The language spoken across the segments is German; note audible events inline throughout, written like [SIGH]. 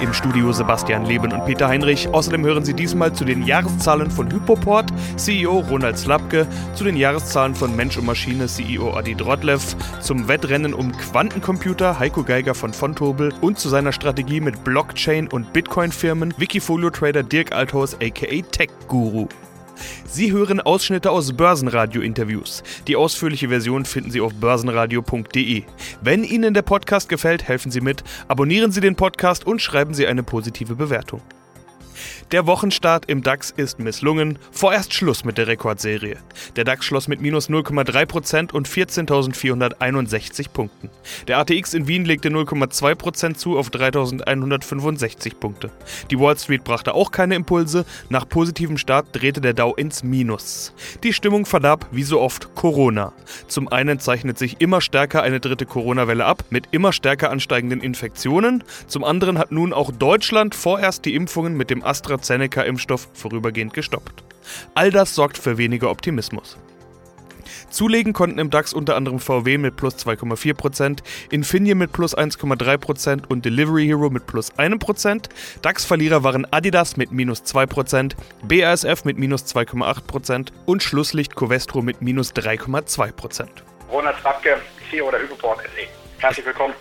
Im Studio Sebastian Leben und Peter Heinrich. Außerdem hören Sie diesmal zu den Jahreszahlen von Hypoport, CEO Ronald Slapke, zu den Jahreszahlen von Mensch und Maschine, CEO Adi Drotlev, zum Wettrennen um Quantencomputer Heiko Geiger von Fontobel und zu seiner Strategie mit Blockchain- und Bitcoin-Firmen Wikifolio-Trader Dirk Althaus aka Tech Guru. Sie hören Ausschnitte aus Börsenradio-Interviews. Die ausführliche Version finden Sie auf börsenradio.de. Wenn Ihnen der Podcast gefällt, helfen Sie mit, abonnieren Sie den Podcast und schreiben Sie eine positive Bewertung. Der Wochenstart im DAX ist misslungen. Vorerst Schluss mit der Rekordserie. Der DAX schloss mit minus 0,3% und 14.461 Punkten. Der ATX in Wien legte 0,2% zu auf 3.165 Punkte. Die Wall Street brachte auch keine Impulse. Nach positivem Start drehte der Dow ins Minus. Die Stimmung verdarb wie so oft Corona. Zum einen zeichnet sich immer stärker eine dritte Corona-Welle ab mit immer stärker ansteigenden Infektionen. Zum anderen hat nun auch Deutschland vorerst die Impfungen mit dem AstraZeneca-Impfstoff vorübergehend gestoppt. All das sorgt für weniger Optimismus. Zulegen konnten im DAX unter anderem VW mit plus 2,4%, Infineon mit plus 1,3% und Delivery Hero mit plus 1%. DAX-Verlierer waren Adidas mit minus 2%, BASF mit minus 2,8% und Schlusslicht Covestro mit minus 3,2%. Ronald Rapke, CEO der Hypoport SE. Herzlich willkommen.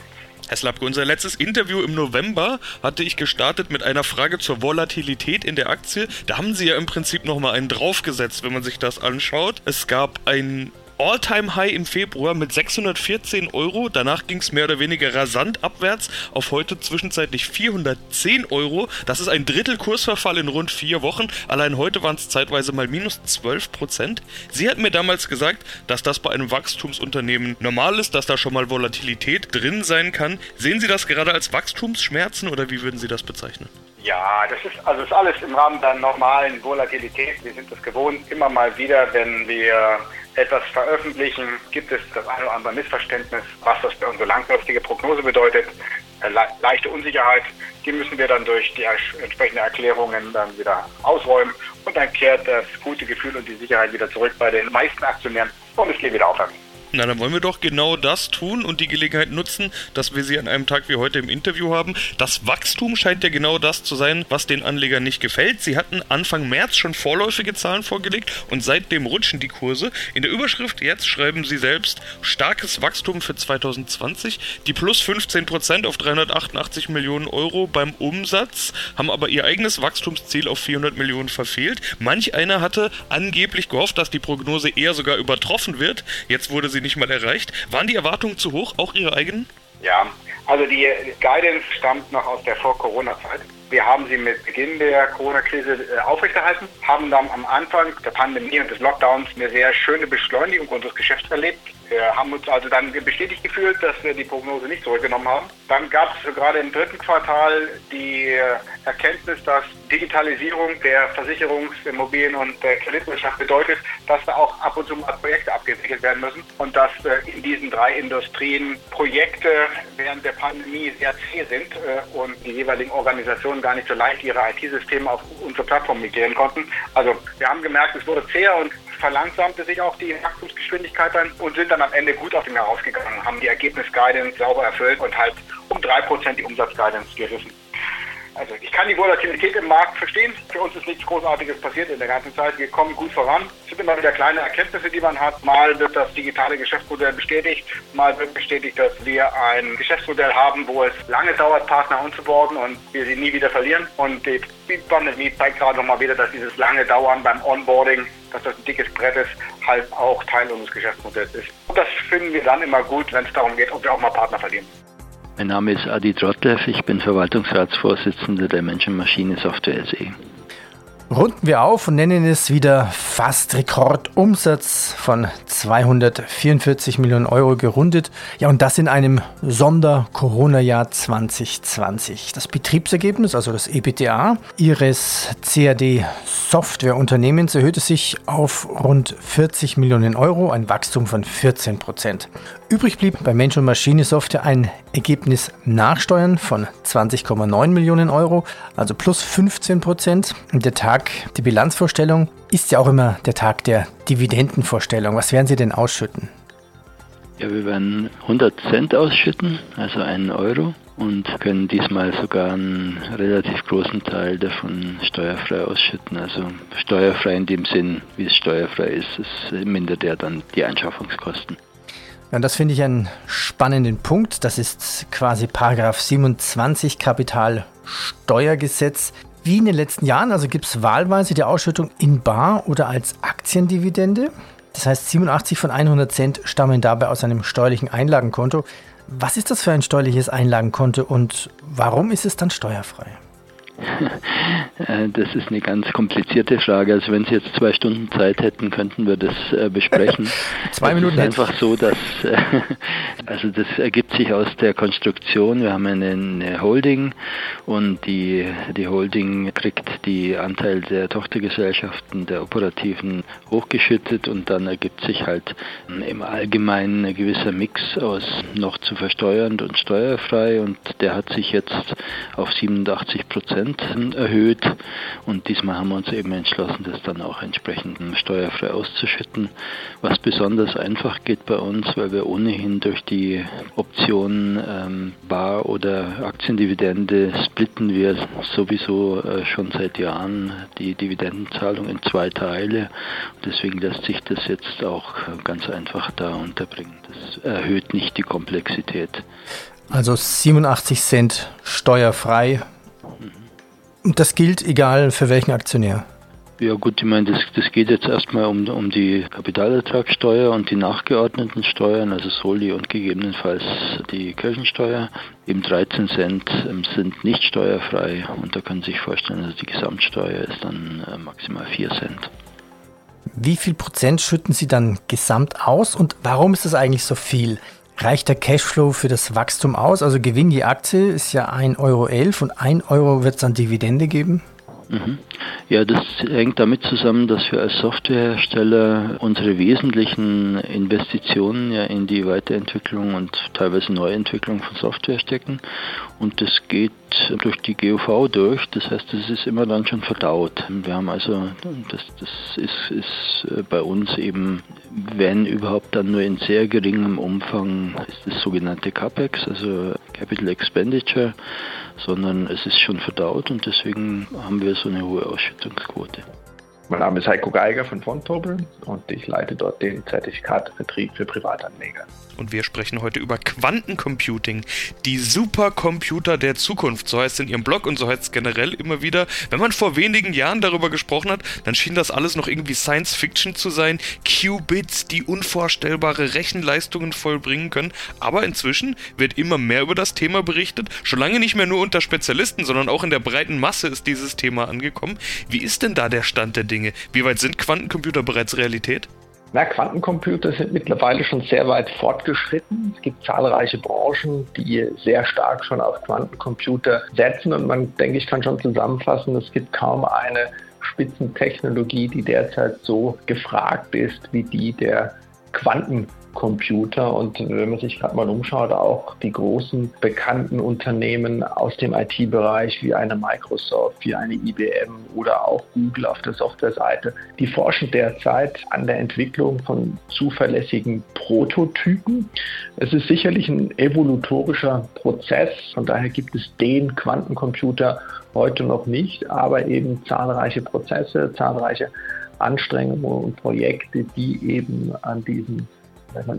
Herr Slapke, unser letztes Interview im November hatte ich gestartet mit einer Frage zur Volatilität in der Aktie. Da haben Sie ja im Prinzip nochmal einen draufgesetzt, wenn man sich das anschaut. Es gab ein All-Time-High im Februar mit 614 Euro. Danach ging es mehr oder weniger rasant abwärts auf heute zwischenzeitlich 410 Euro. Das ist ein Drittel Kursverfall in rund vier Wochen. Allein heute waren es zeitweise mal minus 12 Prozent. Sie hat mir damals gesagt, dass das bei einem Wachstumsunternehmen normal ist, dass da schon mal Volatilität drin sein kann. Sehen Sie das gerade als Wachstumsschmerzen oder wie würden Sie das bezeichnen? Ja, das ist also ist alles im Rahmen der normalen Volatilität. Wir sind es gewohnt, immer mal wieder, wenn wir etwas veröffentlichen, gibt es das eine oder andere Missverständnis, was das für unsere langfristige Prognose bedeutet. Äh, Le leichte Unsicherheit, die müssen wir dann durch die entsprechenden Erklärungen dann wieder ausräumen und dann kehrt das gute Gefühl und die Sicherheit wieder zurück bei den meisten Aktionären und es geht wieder aufwärts. Na, dann wollen wir doch genau das tun und die Gelegenheit nutzen, dass wir sie an einem Tag wie heute im Interview haben. Das Wachstum scheint ja genau das zu sein, was den Anlegern nicht gefällt. Sie hatten Anfang März schon vorläufige Zahlen vorgelegt und seitdem rutschen die Kurse. In der Überschrift jetzt schreiben sie selbst starkes Wachstum für 2020. Die plus 15% auf 388 Millionen Euro beim Umsatz haben aber ihr eigenes Wachstumsziel auf 400 Millionen verfehlt. Manch einer hatte angeblich gehofft, dass die Prognose eher sogar übertroffen wird. Jetzt wurde sie sie nicht mal erreicht. Waren die Erwartungen zu hoch, auch Ihre eigenen? Ja, also die Guidance stammt noch aus der Vor-Corona-Zeit. Wir haben sie mit Beginn der Corona-Krise äh, aufrechterhalten, haben dann am Anfang der Pandemie und des Lockdowns eine sehr schöne Beschleunigung unseres Geschäfts erlebt. Wir haben uns also dann bestätigt gefühlt, dass wir die Prognose nicht zurückgenommen haben. Dann gab es gerade im dritten Quartal die Erkenntnis, dass Digitalisierung der Versicherungs-, Immobilien- und Kreditwirtschaft bedeutet, dass da auch ab und zu mal Projekte abgewickelt werden müssen und dass äh, in diesen drei Industrien Projekte während der Pandemie sehr zäh sind äh, und die jeweiligen Organisationen gar nicht so leicht ihre IT-Systeme auf unsere Plattform migrieren konnten. Also wir haben gemerkt, es wurde zäher und verlangsamte sich auch die Wachstumsgeschwindigkeit dann und sind dann am Ende gut auf dem herausgegangen, haben die Ergebnis-Guidance sauber erfüllt und halt um drei Prozent die Umsatz-Guidance gerissen. Also ich kann die Volatilität im Markt verstehen. Für uns ist nichts Großartiges passiert in der ganzen Zeit. Wir kommen gut voran. Es sind immer wieder kleine Erkenntnisse, die man hat. Mal wird das digitale Geschäftsmodell bestätigt, mal wird bestätigt, dass wir ein Geschäftsmodell haben, wo es lange dauert, Partner onzuboarden und wir sie nie wieder verlieren. Und die Pandemie zeigt gerade nochmal wieder, dass dieses lange Dauern beim Onboarding, dass das ein dickes Brett ist, halt auch Teil unseres Geschäftsmodells ist. Und das finden wir dann immer gut, wenn es darum geht, ob wir auch mal Partner verlieren. Mein Name ist Adi Trotlev, ich bin Verwaltungsratsvorsitzender der Menschen-Maschine-Software SE. Runden wir auf und nennen es wieder fast Rekordumsatz von 244 Millionen Euro gerundet. Ja, und das in einem Sonder-Corona-Jahr 2020. Das Betriebsergebnis, also das EBTA Ihres CAD-Softwareunternehmens erhöhte sich auf rund 40 Millionen Euro, ein Wachstum von 14 Prozent. Übrig blieb bei Mensch und Maschine Software ein Ergebnis Nachsteuern von 20,9 Millionen Euro, also plus 15 Prozent. Der Tag, die Bilanzvorstellung, ist ja auch immer der Tag der Dividendenvorstellung. Was werden Sie denn ausschütten? Ja, wir werden 100 Cent ausschütten, also einen Euro und können diesmal sogar einen relativ großen Teil davon steuerfrei ausschütten. Also steuerfrei in dem Sinn, wie es steuerfrei ist, es mindert ja dann die Anschaffungskosten. Ja, das finde ich einen spannenden Punkt. Das ist quasi Paragraph 27 Kapitalsteuergesetz. Wie in den letzten Jahren, also gibt es wahlweise die Ausschüttung in Bar oder als Aktiendividende. Das heißt, 87 von 100 Cent stammen dabei aus einem steuerlichen Einlagenkonto. Was ist das für ein steuerliches Einlagenkonto und warum ist es dann steuerfrei? [LAUGHS] Äh, das ist eine ganz komplizierte Frage. Also wenn Sie jetzt zwei Stunden Zeit hätten, könnten wir das äh, besprechen. [LAUGHS] zwei Minuten. Es ist einfach so, dass äh, [LAUGHS] also das ergibt sich aus der Konstruktion. Wir haben eine, eine Holding und die die Holding kriegt die Anteil der Tochtergesellschaften der operativen hochgeschüttet und dann ergibt sich halt im Allgemeinen ein gewisser Mix aus noch zu versteuernd und steuerfrei und der hat sich jetzt auf 87 Prozent Prozent erhöht und diesmal haben wir uns eben entschlossen, das dann auch entsprechend steuerfrei auszuschütten, was besonders einfach geht bei uns, weil wir ohnehin durch die Option ähm, Bar- oder Aktiendividende splitten wir sowieso äh, schon seit Jahren die Dividendenzahlung in zwei Teile. Deswegen lässt sich das jetzt auch ganz einfach da unterbringen. Das erhöht nicht die Komplexität. Also 87 Cent steuerfrei. Und das gilt egal für welchen Aktionär. Ja gut, ich meine, das, das geht jetzt erstmal um, um die Kapitalertragssteuer und die nachgeordneten Steuern, also Soli und gegebenenfalls die Kirchensteuer. Eben 13 Cent ähm, sind nicht steuerfrei und da können Sie sich vorstellen, also die Gesamtsteuer ist dann äh, maximal 4 Cent. Wie viel Prozent schütten Sie dann gesamt aus und warum ist das eigentlich so viel? Reicht der Cashflow für das Wachstum aus? Also Gewinn je Aktie ist ja 1,11 Euro und 1 Euro wird es dann Dividende geben? Mhm. Ja, das hängt damit zusammen, dass wir als Softwarehersteller unsere wesentlichen Investitionen ja in die Weiterentwicklung und teilweise Neuentwicklung von Software stecken. Und das geht durch die GOV durch. Das heißt, das ist immer dann schon verdaut. Wir haben also, das, das ist, ist äh, bei uns eben, wenn überhaupt dann nur in sehr geringem Umfang, ist das sogenannte CAPEX, also Capital Expenditure sondern es ist schon verdaut und deswegen haben wir so eine hohe Ausschüttungsquote. Mein Name ist Heiko Geiger von Fontobel und ich leite dort den Zertifikatevertrieb für Privatanleger und wir sprechen heute über Quantencomputing, die Supercomputer der Zukunft. So heißt es in ihrem Blog und so heißt es generell immer wieder. Wenn man vor wenigen Jahren darüber gesprochen hat, dann schien das alles noch irgendwie Science Fiction zu sein. Qubits, die unvorstellbare Rechenleistungen vollbringen können. Aber inzwischen wird immer mehr über das Thema berichtet. Schon lange nicht mehr nur unter Spezialisten, sondern auch in der breiten Masse ist dieses Thema angekommen. Wie ist denn da der Stand der Dinge? Wie weit sind Quantencomputer bereits Realität? Na, Quantencomputer sind mittlerweile schon sehr weit fortgeschritten. Es gibt zahlreiche Branchen, die sehr stark schon auf Quantencomputer setzen und man, denke ich, kann schon zusammenfassen, es gibt kaum eine Spitzentechnologie, die derzeit so gefragt ist wie die der Quantencomputer. Computer. Und wenn man sich gerade mal umschaut, auch die großen bekannten Unternehmen aus dem IT-Bereich wie eine Microsoft, wie eine IBM oder auch Google auf der Softwareseite, die forschen derzeit an der Entwicklung von zuverlässigen Prototypen. Es ist sicherlich ein evolutorischer Prozess. Von daher gibt es den Quantencomputer heute noch nicht, aber eben zahlreiche Prozesse, zahlreiche Anstrengungen und Projekte, die eben an diesem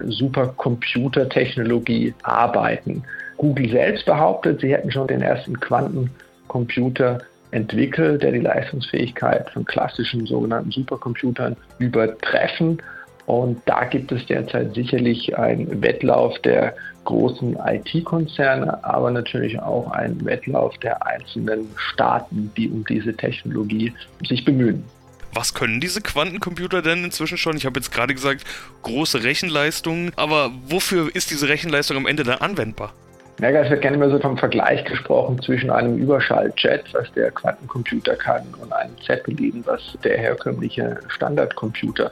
Supercomputertechnologie arbeiten. Google selbst behauptet, sie hätten schon den ersten Quantencomputer entwickelt, der die Leistungsfähigkeit von klassischen sogenannten Supercomputern übertreffen. Und da gibt es derzeit sicherlich einen Wettlauf der großen IT-Konzerne, aber natürlich auch einen Wettlauf der einzelnen Staaten, die um diese Technologie sich bemühen. Was können diese Quantencomputer denn inzwischen schon? Ich habe jetzt gerade gesagt, große Rechenleistungen, aber wofür ist diese Rechenleistung am Ende dann anwendbar? Ja, es wird gerne immer so vom Vergleich gesprochen zwischen einem Überschalljet, was der Quantencomputer kann, und einem Zeppelin, was der herkömmliche Standardcomputer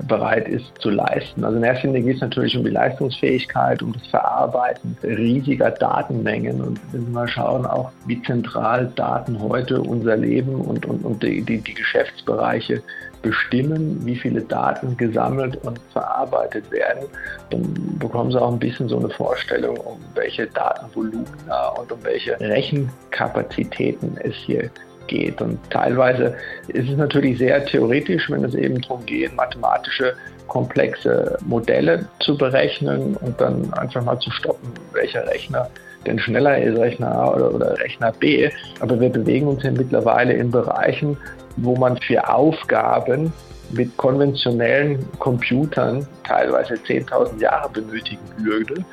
bereit ist zu leisten. Also in erster Linie geht es natürlich um die Leistungsfähigkeit, um das Verarbeiten riesiger Datenmengen. Und wenn wir mal schauen, auch wie zentral Daten heute unser Leben und, und, und die, die, die Geschäftsbereiche bestimmen, wie viele Daten gesammelt und verarbeitet werden, dann bekommen Sie auch ein bisschen so eine Vorstellung, um welche Datenvolumina und um welche Rechenkapazitäten es hier geht. Und teilweise ist es natürlich sehr theoretisch, wenn es eben darum geht, mathematische komplexe Modelle zu berechnen und dann einfach mal zu stoppen, welcher Rechner denn schneller ist, Rechner A oder, oder Rechner B. Aber wir bewegen uns ja mittlerweile in Bereichen, wo man für Aufgaben mit konventionellen Computern teilweise 10.000 Jahre benötigen würde,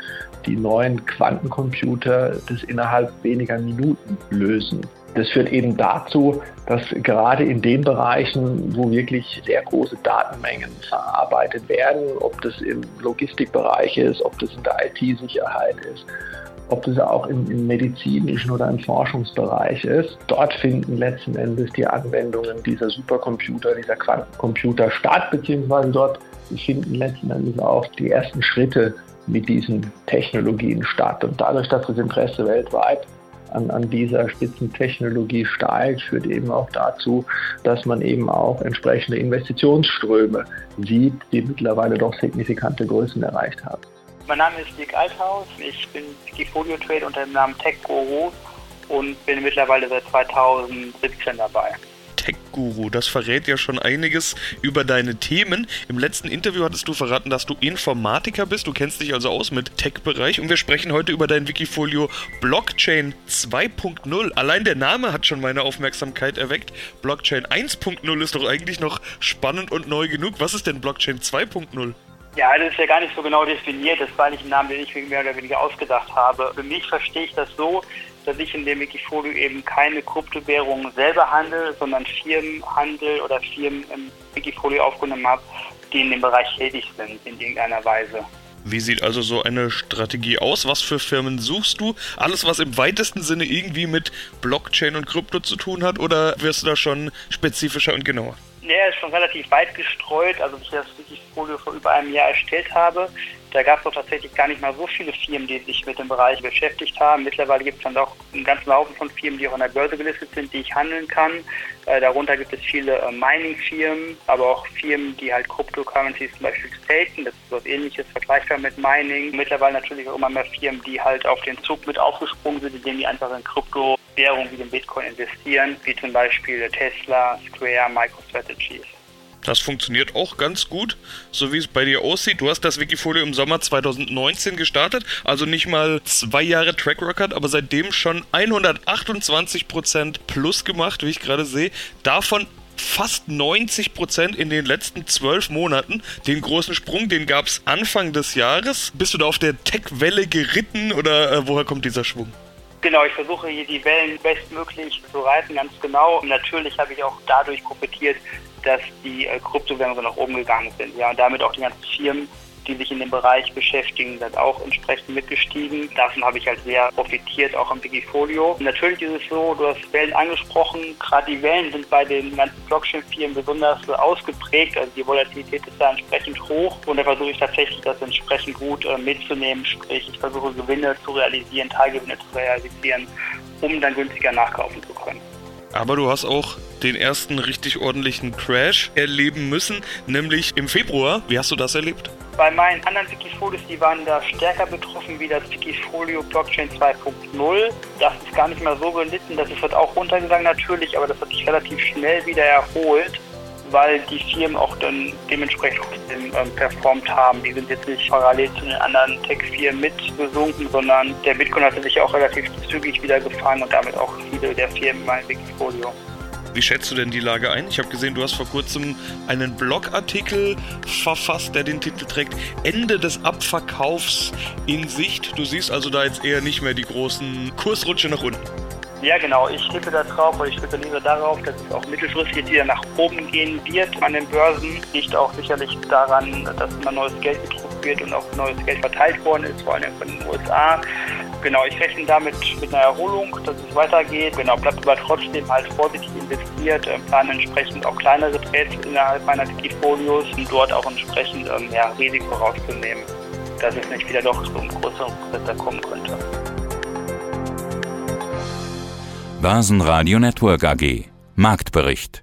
die neuen Quantencomputer das innerhalb weniger Minuten lösen. Das führt eben dazu, dass gerade in den Bereichen, wo wirklich sehr große Datenmengen verarbeitet werden, ob das im Logistikbereich ist, ob das in der IT-Sicherheit ist, ob das auch im, im, medizinischen oder im Forschungsbereich ist. Dort finden letzten Endes die Anwendungen dieser Supercomputer, dieser Quantencomputer statt, beziehungsweise dort finden letzten Endes auch die ersten Schritte mit diesen Technologien statt. Und dadurch, dass das Interesse weltweit an, an dieser Spitzentechnologie steigt, führt eben auch dazu, dass man eben auch entsprechende Investitionsströme sieht, die mittlerweile doch signifikante Größen erreicht haben. Mein Name ist Dirk Althaus. Ich bin Wikifolio Trade unter dem Namen TechGuru und bin mittlerweile seit 2017 dabei. Tech-Guru. Das verrät ja schon einiges über deine Themen. Im letzten Interview hattest du verraten, dass du Informatiker bist. Du kennst dich also aus mit Tech-Bereich und wir sprechen heute über dein Wikifolio Blockchain 2.0. Allein der Name hat schon meine Aufmerksamkeit erweckt. Blockchain 1.0 ist doch eigentlich noch spannend und neu genug. Was ist denn Blockchain 2.0? Ja, das ist ja gar nicht so genau definiert. Das war nicht ein Name, den ich mir mehr oder weniger ausgedacht habe. Für mich verstehe ich das so, dass ich in dem Wikifolio eben keine Kryptowährungen selber handle, sondern Firmen handel oder Firmen im Wikifolio aufgenommen habe, die in dem Bereich tätig sind in irgendeiner Weise. Wie sieht also so eine Strategie aus? Was für Firmen suchst du? Alles, was im weitesten Sinne irgendwie mit Blockchain und Krypto zu tun hat, oder wirst du da schon spezifischer und genauer? Ja, ist schon relativ weit gestreut. Also, als ich das Wikifolio vor über einem Jahr erstellt habe, da gab es doch tatsächlich gar nicht mal so viele Firmen, die sich mit dem Bereich beschäftigt haben. Mittlerweile gibt es dann auch einen ganzen Haufen von Firmen, die auch an der Börse gelistet sind, die ich handeln kann. Äh, darunter gibt es viele äh, Mining-Firmen, aber auch Firmen, die halt Cryptocurrencies zum Beispiel staken. Das ist was ähnliches, vergleichbar mit Mining. Mittlerweile natürlich auch immer mehr Firmen, die halt auf den Zug mit aufgesprungen sind, indem die einfach in Kryptowährungen wie den Bitcoin investieren, wie zum Beispiel Tesla, Square, MicroStrategies. Das funktioniert auch ganz gut, so wie es bei dir aussieht. Du hast das Wikifolio im Sommer 2019 gestartet, also nicht mal zwei Jahre Track Record, aber seitdem schon 128% plus gemacht, wie ich gerade sehe. Davon fast 90% in den letzten zwölf Monaten. Den großen Sprung, den gab es Anfang des Jahres. Bist du da auf der Tech-Welle geritten oder äh, woher kommt dieser Schwung? Genau, ich versuche hier die Wellen bestmöglich zu reiten, ganz genau. Und natürlich habe ich auch dadurch profitiert, dass die äh, Kryptowährungen nach oben gegangen sind. Ja, und damit auch die ganzen Firmen, die sich in dem Bereich beschäftigen, sind auch entsprechend mitgestiegen. Davon habe ich halt sehr profitiert, auch am Wikifolio. natürlich ist es so, du hast Wellen angesprochen, gerade die Wellen sind bei den ganzen Blockchain-Firmen besonders ausgeprägt, also die Volatilität ist da entsprechend hoch und da versuche ich tatsächlich das entsprechend gut äh, mitzunehmen, sprich ich versuche Gewinne zu realisieren, Teilgewinne zu realisieren, um dann günstiger nachkaufen zu können. Aber du hast auch den ersten richtig ordentlichen Crash erleben müssen, nämlich im Februar. Wie hast du das erlebt? Bei meinen anderen Wikifolios, die waren da stärker betroffen wie das Wikifolio Blockchain 2.0. Das ist gar nicht mehr so gelitten, das ist halt auch runtergegangen natürlich, aber das hat sich relativ schnell wieder erholt weil die Firmen auch dann dementsprechend ähm, performt haben. Die sind jetzt nicht parallel zu den anderen Tech-Firmen mitgesunken, sondern der Bitcoin hatte sich auch relativ zügig wieder gefangen und damit auch viele der Firmen in meinem Wikifolio. Wie schätzt du denn die Lage ein? Ich habe gesehen, du hast vor kurzem einen Blogartikel verfasst, der den Titel trägt Ende des Abverkaufs in Sicht. Du siehst also da jetzt eher nicht mehr die großen Kursrutsche nach unten. Ja, genau. Ich tippe da drauf oder ich spekuliere darauf, dass es auch mittelfristig wieder nach oben gehen wird an den Börsen. Liegt auch sicherlich daran, dass immer neues Geld gedruckt wird und auch neues Geld verteilt worden ist, vor allem von den USA. Genau, ich rechne damit mit einer Erholung, dass es weitergeht. Genau, bleibt aber trotzdem halt vorsichtig investiert, äh, plane entsprechend auch kleinere Trades innerhalb meiner Portfolios, um dort auch entsprechend ähm, ja, Risiko rauszunehmen, dass es nicht wieder doch zu einem größeren Prozess kommen könnte. Börsenradio Network AG Marktbericht